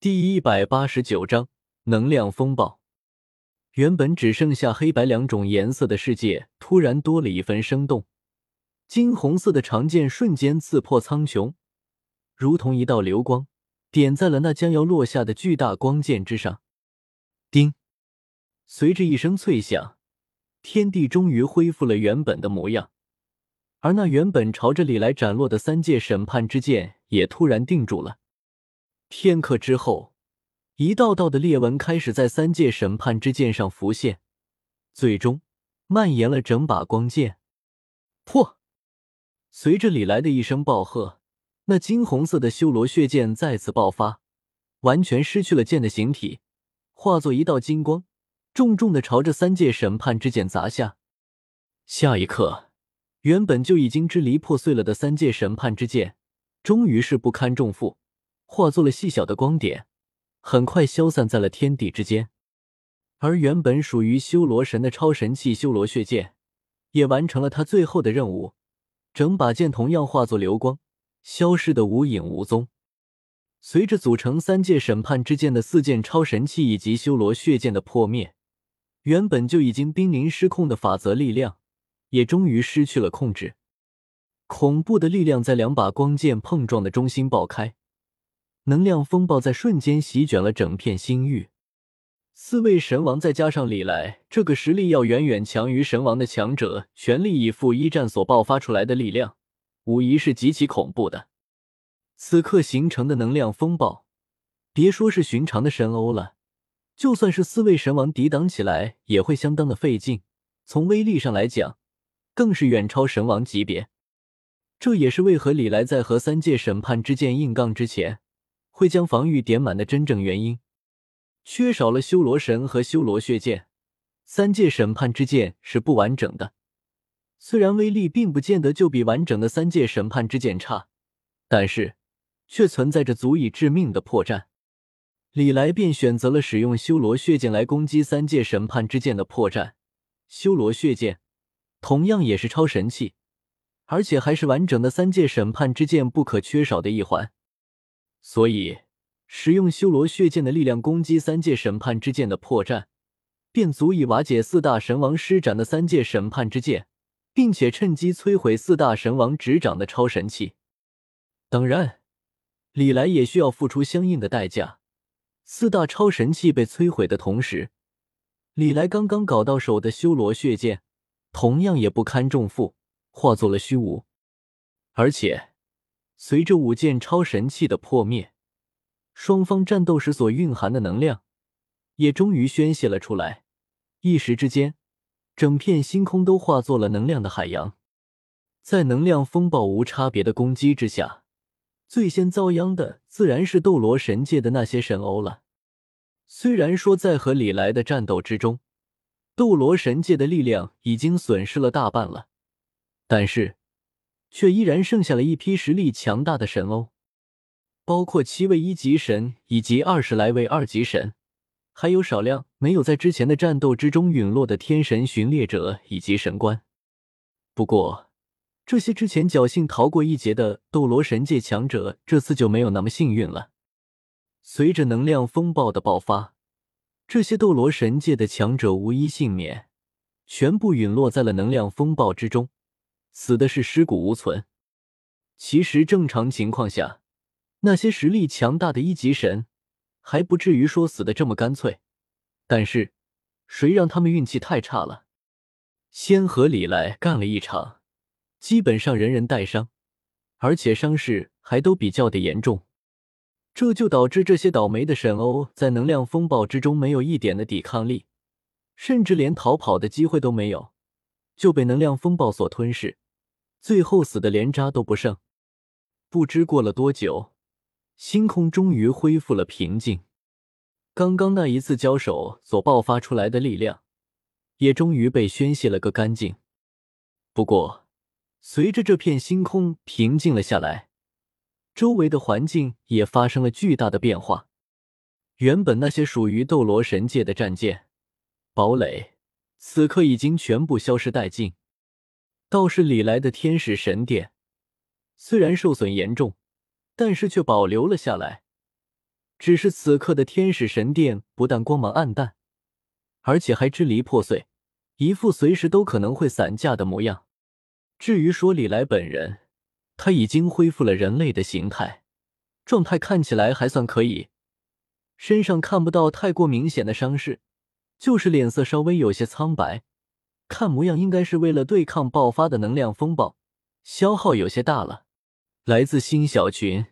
第一百八十九章能量风暴。原本只剩下黑白两种颜色的世界，突然多了一分生动。金红色的长剑瞬间刺破苍穹，如同一道流光，点在了那将要落下的巨大光剑之上。叮！随着一声脆响，天地终于恢复了原本的模样，而那原本朝着李来斩落的三界审判之剑也突然定住了。片刻之后，一道道的裂纹开始在三界审判之剑上浮现，最终蔓延了整把光剑。破！随着李来的一声暴喝，那金红色的修罗血剑再次爆发，完全失去了剑的形体，化作一道金光，重重的朝着三界审判之剑砸下。下一刻，原本就已经支离破碎了的三界审判之剑，终于是不堪重负。化作了细小的光点，很快消散在了天地之间。而原本属于修罗神的超神器修罗血剑，也完成了他最后的任务，整把剑同样化作流光，消失的无影无踪。随着组成三界审判之剑的四件超神器以及修罗血剑的破灭，原本就已经濒临失控的法则力量，也终于失去了控制。恐怖的力量在两把光剑碰撞的中心爆开。能量风暴在瞬间席卷了整片星域，四位神王再加上李来这个实力要远远强于神王的强者，全力以赴一战所爆发出来的力量，无疑是极其恐怖的。此刻形成的能量风暴，别说是寻常的神欧了，就算是四位神王抵挡起来，也会相当的费劲。从威力上来讲，更是远超神王级别。这也是为何李来在和三界审判之剑硬杠之前。会将防御点满的真正原因，缺少了修罗神和修罗血剑，三界审判之剑是不完整的。虽然威力并不见得就比完整的三界审判之剑差，但是却存在着足以致命的破绽。李来便选择了使用修罗血剑来攻击三界审判之剑的破绽。修罗血剑同样也是超神器，而且还是完整的三界审判之剑不可缺少的一环。所以，使用修罗血剑的力量攻击三界审判之剑的破绽，便足以瓦解四大神王施展的三界审判之剑，并且趁机摧毁四大神王执掌的超神器。当然，李来也需要付出相应的代价。四大超神器被摧毁的同时，李来刚刚搞到手的修罗血剑，同样也不堪重负，化作了虚无，而且。随着五件超神器的破灭，双方战斗时所蕴含的能量也终于宣泄了出来。一时之间，整片星空都化作了能量的海洋。在能量风暴无差别的攻击之下，最先遭殃的自然是斗罗神界的那些神欧了。虽然说在和李来的战斗之中，斗罗神界的力量已经损失了大半了，但是。却依然剩下了一批实力强大的神欧，包括七位一级神以及二十来位二级神，还有少量没有在之前的战斗之中陨落的天神巡猎者以及神官。不过，这些之前侥幸逃过一劫的斗罗神界强者，这次就没有那么幸运了。随着能量风暴的爆发，这些斗罗神界的强者无一幸免，全部陨落在了能量风暴之中。死的是尸骨无存。其实正常情况下，那些实力强大的一级神还不至于说死的这么干脆。但是，谁让他们运气太差了？先和李来干了一场，基本上人人带伤，而且伤势还都比较的严重。这就导致这些倒霉的神欧在能量风暴之中没有一点的抵抗力，甚至连逃跑的机会都没有，就被能量风暴所吞噬。最后死的连渣都不剩。不知过了多久，星空终于恢复了平静。刚刚那一次交手所爆发出来的力量，也终于被宣泄了个干净。不过，随着这片星空平静了下来，周围的环境也发生了巨大的变化。原本那些属于斗罗神界的战舰、堡垒，此刻已经全部消失殆尽。倒是李来的天使神殿，虽然受损严重，但是却保留了下来。只是此刻的天使神殿不但光芒暗淡，而且还支离破碎，一副随时都可能会散架的模样。至于说李来本人，他已经恢复了人类的形态，状态看起来还算可以，身上看不到太过明显的伤势，就是脸色稍微有些苍白，看模样应该是为了对抗爆发的能量风暴，消耗有些大了。来自新小群。